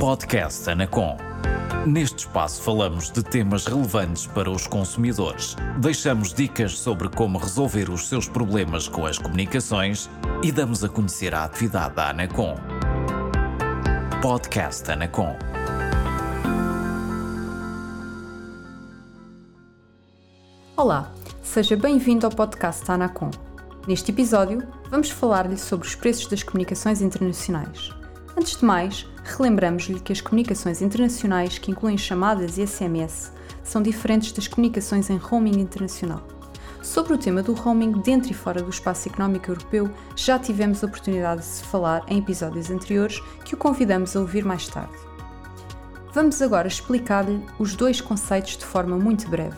Podcast Anacom. Neste espaço falamos de temas relevantes para os consumidores. Deixamos dicas sobre como resolver os seus problemas com as comunicações e damos a conhecer a atividade da Anacom. Podcast Anacom. Olá, seja bem-vindo ao podcast Anacom. Neste episódio, vamos falar-lhe sobre os preços das comunicações internacionais. Antes de mais, relembramos-lhe que as comunicações internacionais, que incluem chamadas e SMS, são diferentes das comunicações em roaming internacional. Sobre o tema do roaming dentro e fora do espaço económico europeu, já tivemos a oportunidade de se falar em episódios anteriores que o convidamos a ouvir mais tarde. Vamos agora explicar-lhe os dois conceitos de forma muito breve.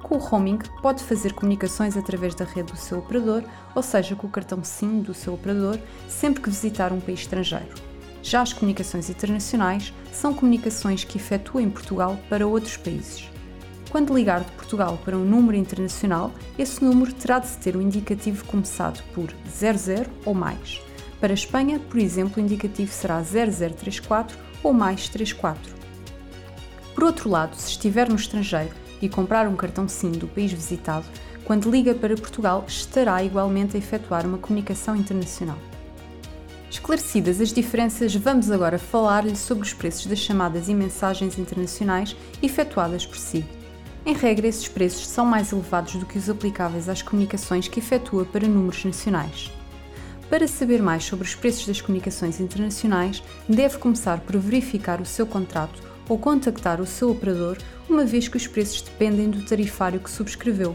Com o roaming, pode fazer comunicações através da rede do seu operador, ou seja, com o cartão SIM do seu operador, sempre que visitar um país estrangeiro. Já as comunicações internacionais são comunicações que efetua em Portugal para outros países. Quando ligar de Portugal para um número internacional, esse número terá de ter um indicativo começado por 00 ou mais. Para a Espanha, por exemplo, o indicativo será 0034 ou mais 34. Por outro lado, se estiver no estrangeiro e comprar um cartão SIM do país visitado, quando liga para Portugal, estará igualmente a efetuar uma comunicação internacional. Esclarecidas as diferenças, vamos agora falar-lhe sobre os preços das chamadas e mensagens internacionais efetuadas por si. Em regra, esses preços são mais elevados do que os aplicáveis às comunicações que efetua para números nacionais. Para saber mais sobre os preços das comunicações internacionais, deve começar por verificar o seu contrato ou contactar o seu operador, uma vez que os preços dependem do tarifário que subscreveu.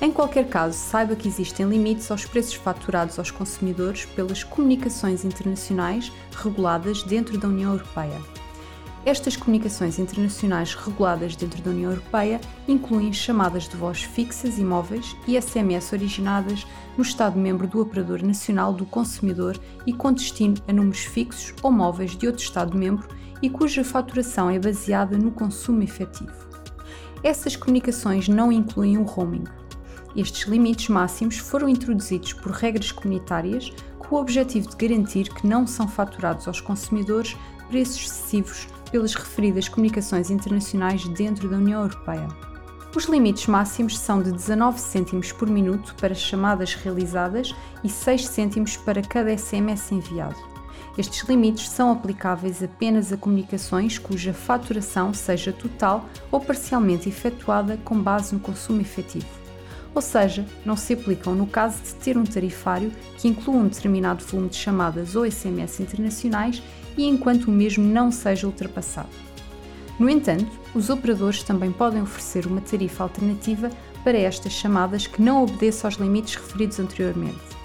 Em qualquer caso, saiba que existem limites aos preços faturados aos consumidores pelas comunicações internacionais reguladas dentro da União Europeia. Estas comunicações internacionais reguladas dentro da União Europeia incluem chamadas de voz fixas e móveis e SMS originadas no Estado-membro do Operador Nacional do Consumidor e com destino a números fixos ou móveis de outro Estado-membro e cuja faturação é baseada no consumo efetivo. Essas comunicações não incluem o roaming. Estes limites máximos foram introduzidos por regras comunitárias com o objetivo de garantir que não são faturados aos consumidores preços excessivos pelas referidas comunicações internacionais dentro da União Europeia. Os limites máximos são de 19 cêntimos por minuto para chamadas realizadas e 6 cêntimos para cada SMS enviado. Estes limites são aplicáveis apenas a comunicações cuja faturação seja total ou parcialmente efetuada com base no consumo efetivo. Ou seja, não se aplicam no caso de ter um tarifário que inclua um determinado volume de chamadas ou SMS internacionais e enquanto o mesmo não seja ultrapassado. No entanto, os operadores também podem oferecer uma tarifa alternativa para estas chamadas que não obedeça aos limites referidos anteriormente.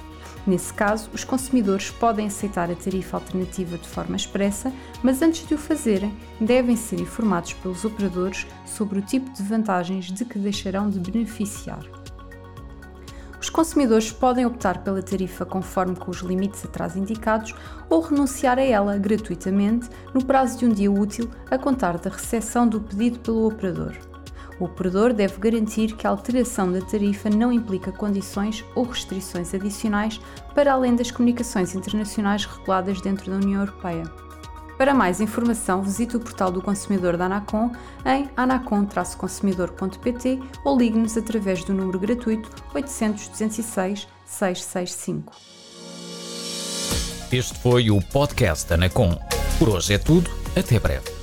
Nesse caso, os consumidores podem aceitar a tarifa alternativa de forma expressa, mas antes de o fazerem, devem ser informados pelos operadores sobre o tipo de vantagens de que deixarão de beneficiar. Os consumidores podem optar pela tarifa conforme com os limites atrás indicados ou renunciar a ela gratuitamente no prazo de um dia útil a contar da recepção do pedido pelo operador. O operador deve garantir que a alteração da tarifa não implica condições ou restrições adicionais para além das comunicações internacionais reguladas dentro da União Europeia. Para mais informação, visite o portal do consumidor da Anacom em anacom-consumidor.pt ou ligue-nos através do número gratuito 800 206 665. Este foi o podcast Anacom. Por hoje é tudo. Até breve.